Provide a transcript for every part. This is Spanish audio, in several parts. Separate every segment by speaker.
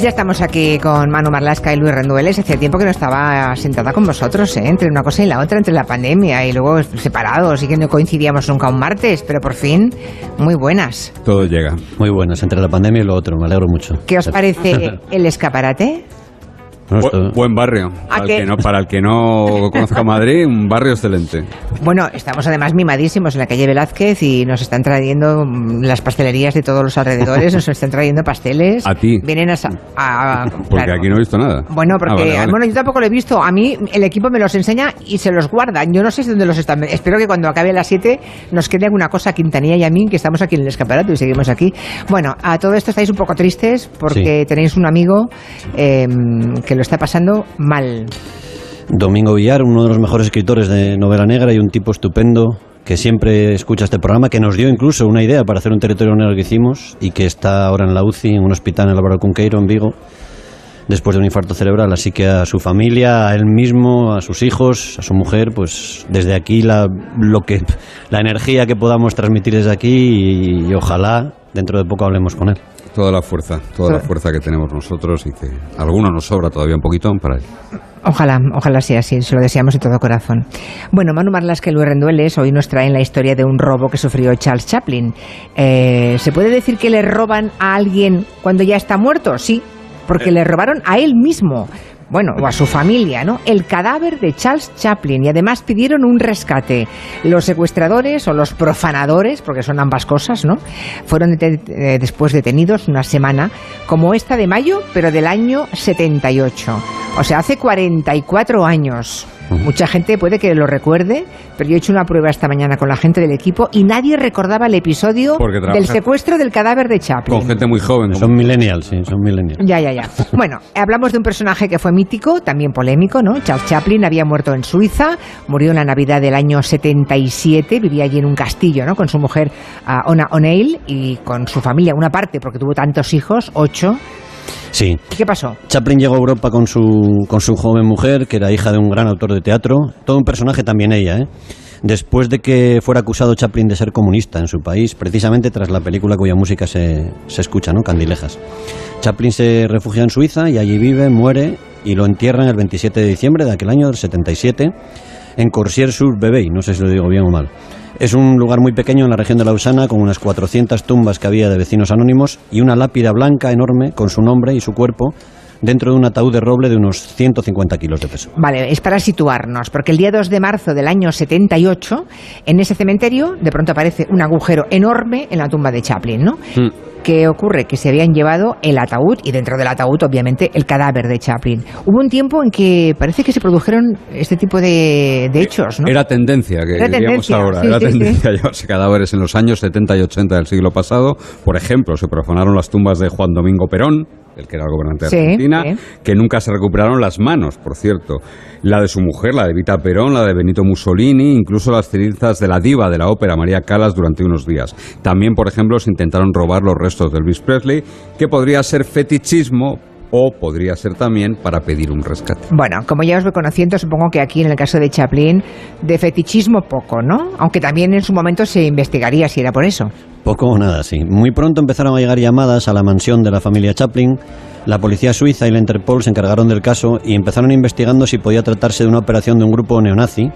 Speaker 1: Pues ya estamos aquí con Manu Marlasca y Luis Rendueles. Hacía tiempo que no estaba sentada con vosotros, ¿eh? entre una cosa y la otra, entre la pandemia y luego separados y que no coincidíamos nunca un martes, pero por fin, muy buenas.
Speaker 2: Todo llega.
Speaker 3: Muy buenas, entre la pandemia y lo otro, me alegro mucho.
Speaker 1: ¿Qué os parece el escaparate?
Speaker 2: Bu buen barrio. Para el, que no, para el que no conozca Madrid, un barrio excelente.
Speaker 1: Bueno, estamos además mimadísimos en la calle Velázquez y nos están trayendo mm, las pastelerías de todos los alrededores, nos están trayendo pasteles.
Speaker 2: A ti.
Speaker 1: Vienen a... a
Speaker 2: porque aquí no he visto nada.
Speaker 1: Bueno, porque ah, bueno, yo tampoco lo he visto. A mí el equipo me los enseña y se los guardan. Yo no sé dónde los están. Espero que cuando acabe las 7 nos quede alguna cosa a Quintanilla y a mí, que estamos aquí en el escaparate y seguimos aquí. Bueno, a todo esto estáis un poco tristes porque tenéis un amigo eh, que lo está pasando mal.
Speaker 3: Domingo Villar, uno de los mejores escritores de novela negra y un tipo estupendo que siempre escucha este programa, que nos dio incluso una idea para hacer un territorio negro que hicimos y que está ahora en la UCI, en un hospital en el Álvaro Cunqueiro, en Vigo, después de un infarto cerebral. Así que a su familia, a él mismo, a sus hijos, a su mujer, pues desde aquí la, lo que, la energía que podamos transmitir desde aquí y ojalá dentro de poco hablemos con él.
Speaker 2: Toda la fuerza, toda la fuerza que tenemos nosotros y que alguno nos sobra todavía un poquito para él.
Speaker 1: Ojalá, ojalá sea así, se lo deseamos de todo corazón. Bueno, Manu Marlasque y Luis Rendueles hoy nos traen la historia de un robo que sufrió Charles Chaplin. Eh, ¿Se puede decir que le roban a alguien cuando ya está muerto? Sí, porque eh. le robaron a él mismo bueno, o a su familia, ¿no? El cadáver de Charles Chaplin y además pidieron un rescate. Los secuestradores o los profanadores, porque son ambas cosas, ¿no? Fueron eh, después detenidos una semana, como esta de mayo, pero del año 78. O sea, hace 44 años. Mucha gente puede que lo recuerde, pero yo he hecho una prueba esta mañana con la gente del equipo y nadie recordaba el episodio del secuestro del cadáver de Chaplin.
Speaker 2: Con gente muy joven.
Speaker 3: Son millennials, sí, son millennials.
Speaker 1: Ya, ya, ya. bueno, hablamos de un personaje que fue mítico, también polémico, ¿no? Charles Chaplin había muerto en Suiza, murió en la Navidad del año 77, vivía allí en un castillo, ¿no? Con su mujer uh, Ona O'Neill y con su familia, una parte, porque tuvo tantos hijos, ocho
Speaker 3: Sí.
Speaker 1: ¿Qué pasó?
Speaker 3: Chaplin llegó a Europa con su, con su joven mujer, que era hija de un gran autor de teatro. Todo un personaje también ella, ¿eh? Después de que fuera acusado Chaplin de ser comunista en su país, precisamente tras la película cuya música se, se escucha, ¿no? Candilejas. Chaplin se refugia en Suiza y allí vive, muere y lo entierran el 27 de diciembre de aquel año del 77 en Corsier-sur-Bebey, no sé si lo digo bien o mal. Es un lugar muy pequeño en la región de Lausana, con unas 400 tumbas que había de vecinos anónimos y una lápida blanca enorme con su nombre y su cuerpo dentro de un ataúd de roble de unos 150 kilos de peso.
Speaker 1: Vale, es para situarnos, porque el día 2 de marzo del año 78, en ese cementerio, de pronto aparece un agujero enorme en la tumba de Chaplin, ¿no? Mm. ¿Qué ocurre? Que se habían llevado el ataúd y dentro del ataúd, obviamente, el cadáver de Chaplin. Hubo un tiempo en que parece que se produjeron este tipo de, hechos, ¿no?
Speaker 2: Era tendencia, que diríamos ahora. era tendencia llevarse cadáveres en los años 70 y 80 del siglo pasado. Por ejemplo, se profanaron las tumbas de Juan Domingo Perón, el que era el gobernante de Argentina, que nunca se recuperaron las manos, por cierto. La de su mujer, la de Vita Perón, la de Benito Mussolini, incluso las cenizas de la diva de la ópera María Callas durante unos días. También, por ejemplo, se intentaron robar los restos de Elvis Presley, que podría ser fetichismo o podría ser también para pedir un rescate.
Speaker 1: Bueno, como ya os voy conociendo, supongo que aquí en el caso de Chaplin, de fetichismo poco, ¿no? Aunque también en su momento se investigaría si era por eso.
Speaker 3: Poco o nada, sí. Muy pronto empezaron a llegar llamadas a la mansión de la familia Chaplin. La policía suiza y la Interpol se encargaron del caso y empezaron investigando si podía tratarse de una operación de un grupo neonazi.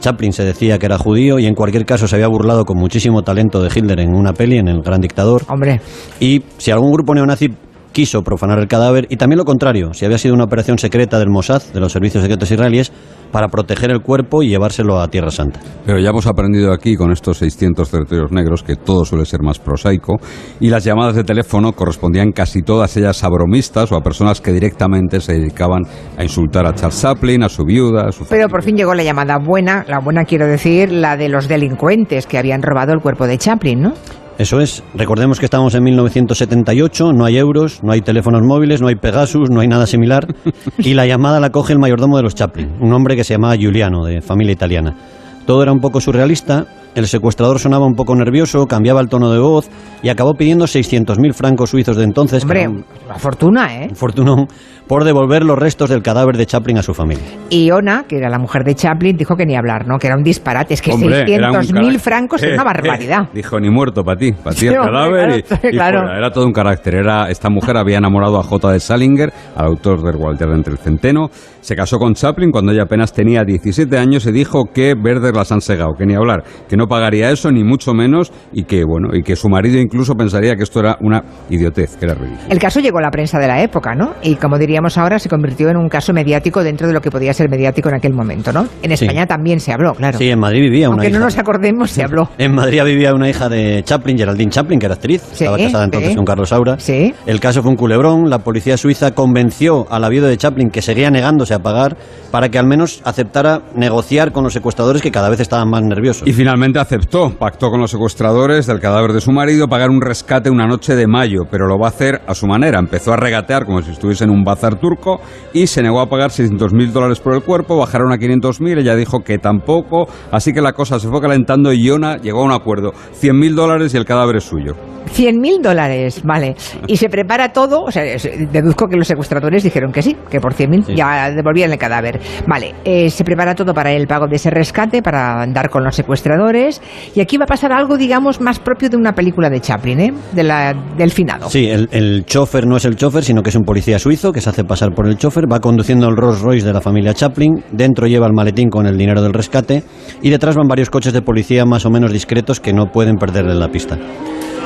Speaker 3: Chaplin se decía que era judío y en cualquier caso se había burlado con muchísimo talento de Hitler en una peli, en El Gran Dictador.
Speaker 1: Hombre.
Speaker 3: Y si algún grupo neonazi quiso profanar el cadáver y también lo contrario, si había sido una operación secreta del Mossad, de los servicios secretos israelíes, para proteger el cuerpo y llevárselo a Tierra Santa.
Speaker 2: Pero ya hemos aprendido aquí con estos 600 territorios negros que todo suele ser más prosaico y las llamadas de teléfono correspondían casi todas ellas a bromistas o a personas que directamente se dedicaban a insultar a Charles Chaplin, a su viuda, a su
Speaker 1: Pero por fin llegó la llamada buena, la buena quiero decir, la de los delincuentes que habían robado el cuerpo de Chaplin, ¿no?
Speaker 3: Eso es. Recordemos que estamos en 1978, no hay euros, no hay teléfonos móviles, no hay Pegasus, no hay nada similar. Y la llamada la coge el mayordomo de los Chaplin, un hombre que se llamaba Giuliano, de familia italiana. Todo era un poco surrealista el secuestrador sonaba un poco nervioso, cambiaba el tono de voz y acabó pidiendo 600.000 francos suizos de entonces.
Speaker 1: Hombre, una fortuna, ¿eh?
Speaker 3: Fortunón por devolver los restos del cadáver de Chaplin a su familia.
Speaker 1: Y Ona, que era la mujer de Chaplin, dijo que ni hablar, ¿no? Que era un disparate, es que 600.000 francos es una barbaridad.
Speaker 2: dijo, ni muerto para ti, para ti el cadáver y, claro. Era todo un carácter. Era, esta mujer había enamorado a J. de Salinger, al autor del Walter entre el Centeno, se casó con Chaplin cuando ella apenas tenía 17 años y dijo que verdes las han segado, que ni hablar, que no pagaría eso ni mucho menos y que bueno, y que su marido incluso pensaría que esto era una idiotez, que era ridículo.
Speaker 1: El caso llegó a la prensa de la época, ¿no? Y como diríamos ahora, se convirtió en un caso mediático dentro de lo que podía ser mediático en aquel momento, ¿no? En España también se habló, claro.
Speaker 3: Sí, en Madrid vivía una
Speaker 1: Aunque no nos acordemos, se habló.
Speaker 3: En Madrid vivía una hija de Chaplin, Geraldine Chaplin, que era actriz, estaba casada entonces con Carlos Saura.
Speaker 1: Sí.
Speaker 3: El caso fue un culebrón, la policía suiza convenció a la viuda de Chaplin que seguía negándose a pagar para que al menos aceptara negociar con los secuestradores que cada vez estaban más nerviosos.
Speaker 2: Y finalmente aceptó, pactó con los secuestradores del cadáver de su marido pagar un rescate una noche de mayo, pero lo va a hacer a su manera. Empezó a regatear como si estuviese en un bazar turco y se negó a pagar 600.000 dólares por el cuerpo, bajaron a 500.000, ella dijo que tampoco, así que la cosa se fue calentando y Iona llegó a un acuerdo, 100.000 dólares y el cadáver es suyo.
Speaker 1: 100.000 dólares, vale. Y se prepara todo, o sea, deduzco que los secuestradores dijeron que sí, que por 100.000 ya devolvían el cadáver. Vale, eh, se prepara todo para el pago de ese rescate, para andar con los secuestradores. Y aquí va a pasar algo, digamos, más propio de una película de Chaplin, ¿eh? De la, del finado.
Speaker 3: Sí, el, el chofer no es el chofer, sino que es un policía suizo que se hace pasar por el chofer, va conduciendo el Rolls Royce de la familia Chaplin, dentro lleva el maletín con el dinero del rescate y detrás van varios coches de policía más o menos discretos que no pueden perderle la pista.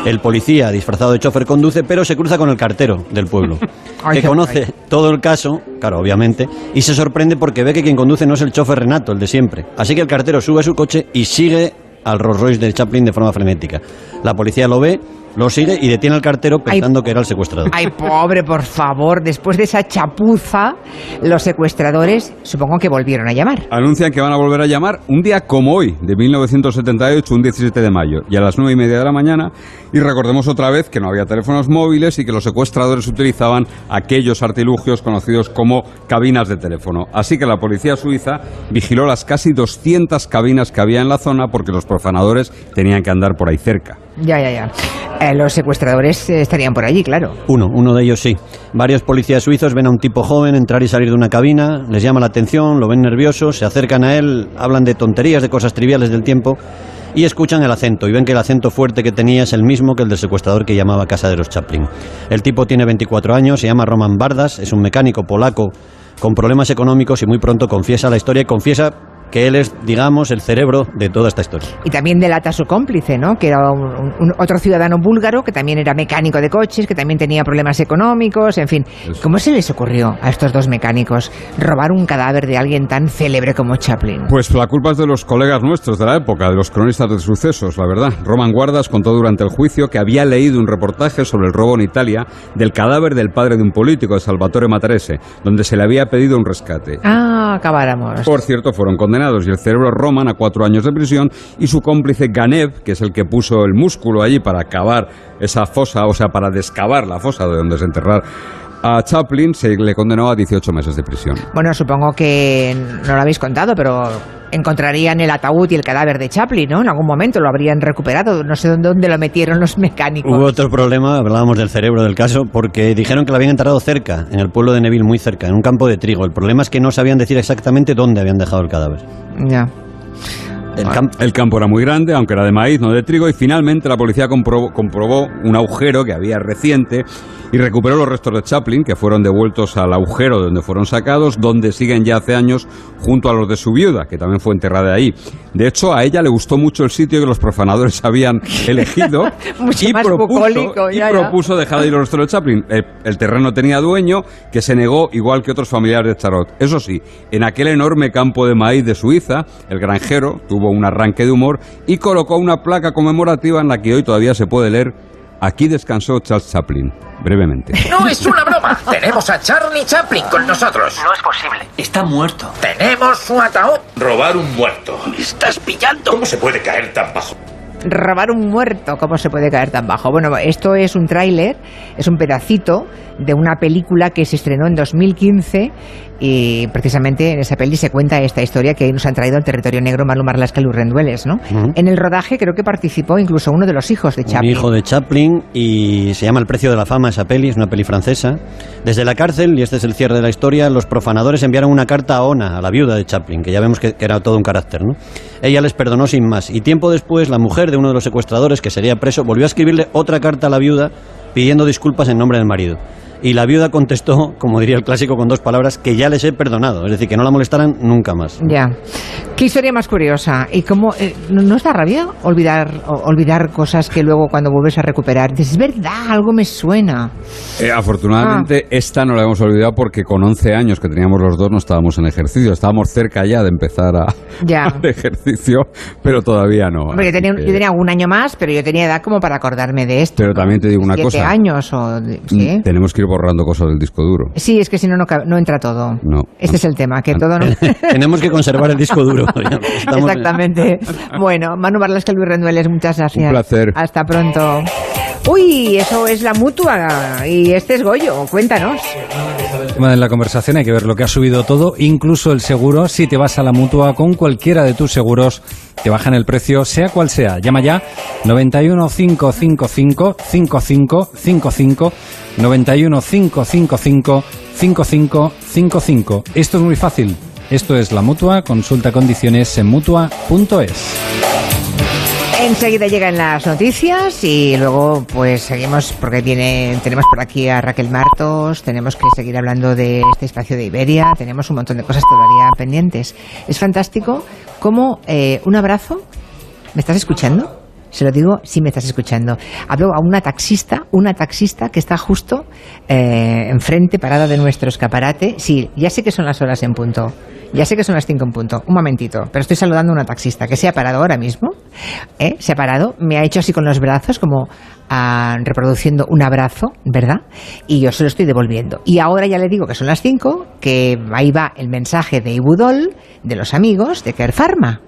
Speaker 3: El policía, disfrazado de chofer, conduce, pero se cruza con el cartero del pueblo, que conoce todo el caso, claro, obviamente, y se sorprende porque ve que quien conduce no es el chofer Renato, el de siempre. Así que el cartero sube a su coche y sigue al Rolls Royce de Chaplin de forma frenética. La policía lo ve lo sigue y detiene al cartero pensando que era el secuestrador.
Speaker 1: Ay, pobre, por favor. Después de esa chapuza, los secuestradores supongo que volvieron a llamar.
Speaker 2: Anuncian que van a volver a llamar un día como hoy, de 1978, un 17 de mayo, y a las 9 y media de la mañana. Y recordemos otra vez que no había teléfonos móviles y que los secuestradores utilizaban aquellos artilugios conocidos como cabinas de teléfono. Así que la policía suiza vigiló las casi 200 cabinas que había en la zona porque los profanadores tenían que andar por ahí cerca.
Speaker 1: Ya, ya, ya. Eh, los secuestradores eh, estarían por allí, claro.
Speaker 3: Uno, uno de ellos sí. Varios policías suizos ven a un tipo joven entrar y salir de una cabina, les llama la atención, lo ven nervioso, se acercan a él, hablan de tonterías, de cosas triviales del tiempo y escuchan el acento y ven que el acento fuerte que tenía es el mismo que el del secuestrador que llamaba Casa de los Chaplin. El tipo tiene 24 años, se llama Roman Bardas, es un mecánico polaco con problemas económicos y muy pronto confiesa la historia y confiesa que él es, digamos, el cerebro de toda esta historia.
Speaker 1: Y también delata a su cómplice, ¿no? Que era un, otro ciudadano búlgaro que también era mecánico de coches, que también tenía problemas económicos, en fin. ¿Cómo se les ocurrió a estos dos mecánicos robar un cadáver de alguien tan célebre como Chaplin?
Speaker 2: Pues la culpa es de los colegas nuestros de la época, de los cronistas de sucesos, la verdad. Roman Guardas contó durante el juicio que había leído un reportaje sobre el robo en Italia del cadáver del padre de un político, de Salvatore Matarese, donde se le había pedido un rescate.
Speaker 1: Ah, acabáramos.
Speaker 2: Por cierto, fueron condenados y el cerebro Roman a cuatro años de prisión y su cómplice Ganev, que es el que puso el músculo allí para acabar esa fosa, o sea, para descavar la fosa de donde se enterrar a Chaplin se le condenó a 18 meses de prisión.
Speaker 1: Bueno, supongo que no lo habéis contado, pero encontrarían el ataúd y el cadáver de Chaplin, ¿no? En algún momento lo habrían recuperado. No sé dónde lo metieron los mecánicos.
Speaker 3: Hubo otro problema, hablábamos del cerebro del caso, porque dijeron que lo habían enterrado cerca, en el pueblo de Neville, muy cerca, en un campo de trigo. El problema es que no sabían decir exactamente dónde habían dejado el cadáver.
Speaker 1: Ya.
Speaker 2: El, campo era muy grande, aunque era de maíz, no de trigo, y finalmente la policía comprobó, comprobó, un agujero que había reciente y recuperó los restos de Chaplin, que fueron devueltos al agujero donde fueron sacados, donde siguen ya hace años junto a los de su viuda, que también fue enterrada ahí. De hecho, a ella le gustó mucho el sitio que los profanadores habían elegido
Speaker 1: y, propuso,
Speaker 2: y propuso, dejar de ir los de Chaplin. El, terreno tenía dueño que se negó igual que otros familiares de Charot. Eso sí, en aquel enorme campo de maíz de Suiza, el granjero tuvo un arranque de humor y colocó una placa conmemorativa en la que hoy todavía se puede leer Aquí descansó Charles Chaplin, brevemente.
Speaker 4: No es una broma. Tenemos a Charlie Chaplin con nosotros.
Speaker 5: No es posible. Está muerto.
Speaker 4: Tenemos su ataúd.
Speaker 6: Robar un muerto.
Speaker 5: ¿Me estás pillando?
Speaker 6: ¿Cómo se puede caer tan bajo?
Speaker 1: Robar un muerto, ¿cómo se puede caer tan bajo? Bueno, esto es un tráiler, es un pedacito de una película que se estrenó en 2015 y precisamente en esa peli se cuenta esta historia que nos han traído al territorio negro Malu Marlasca y Rendueles, ¿no? En el rodaje creo que participó incluso uno de los hijos de Chaplin.
Speaker 3: Un hijo de Chaplin y se llama El precio de la fama esa peli, es una peli francesa. Desde la cárcel, y este es el cierre de la historia, los profanadores enviaron una carta a Ona, a la viuda de Chaplin, que ya vemos que, que era todo un carácter, ¿no? Ella les perdonó sin más y tiempo después la mujer de uno de los secuestradores, que sería preso, volvió a escribirle otra carta a la viuda pidiendo disculpas en nombre del marido. Y la viuda contestó, como diría el clásico con dos palabras, que ya les he perdonado, es decir, que no la molestaran nunca más.
Speaker 1: Ya. Qué historia más curiosa. ¿Y cómo eh, no, es da rabia olvidar olvidar cosas que luego cuando vuelves a recuperar dices, es verdad, algo me suena?
Speaker 2: Eh, afortunadamente ah. esta no la hemos olvidado porque con 11 años que teníamos los dos no estábamos en ejercicio, estábamos cerca ya de empezar a,
Speaker 1: ya.
Speaker 2: ejercicio, pero todavía no.
Speaker 1: yo, tenía, yo tenía un año más, pero yo tenía edad como para acordarme de esto.
Speaker 2: Pero también te digo una cosa.
Speaker 1: años o...
Speaker 2: ¿sí? Tenemos que ir borrando cosas del disco duro.
Speaker 1: Sí, es que si no, no, entra todo.
Speaker 2: No.
Speaker 1: Este es el tema, que todo no...
Speaker 3: Tenemos que conservar el disco duro.
Speaker 1: Exactamente. Bueno, Manu Barlasca, Luis Rendueles, muchas gracias.
Speaker 2: Un placer.
Speaker 1: Hasta pronto. Uy, eso es la mutua y este es Goyo, cuéntanos.
Speaker 6: En la conversación hay que ver lo que ha subido todo, incluso el seguro. Si te vas a la mutua con cualquiera de tus seguros, te bajan el precio, sea cual sea. Llama ya 91 555 5555 91 555 5555. Esto es muy fácil. Esto es la mutua. Consulta condiciones en mutua.es.
Speaker 1: Enseguida llegan las noticias y luego pues seguimos porque tiene, tenemos por aquí a Raquel Martos, tenemos que seguir hablando de este espacio de Iberia, tenemos un montón de cosas todavía pendientes. Es fantástico como eh, un abrazo. ¿Me estás escuchando? Se lo digo si me estás escuchando. Hablo a una taxista, una taxista que está justo eh, enfrente, parada de nuestro escaparate. Sí, ya sé que son las horas en punto. Ya sé que son las 5 en punto. Un momentito. Pero estoy saludando a una taxista que se ha parado ahora mismo. ¿eh? Se ha parado, me ha hecho así con los brazos, como ah, reproduciendo un abrazo, ¿verdad? Y yo se lo estoy devolviendo. Y ahora ya le digo que son las 5, que ahí va el mensaje de Ibudol, de los amigos de Care Pharma.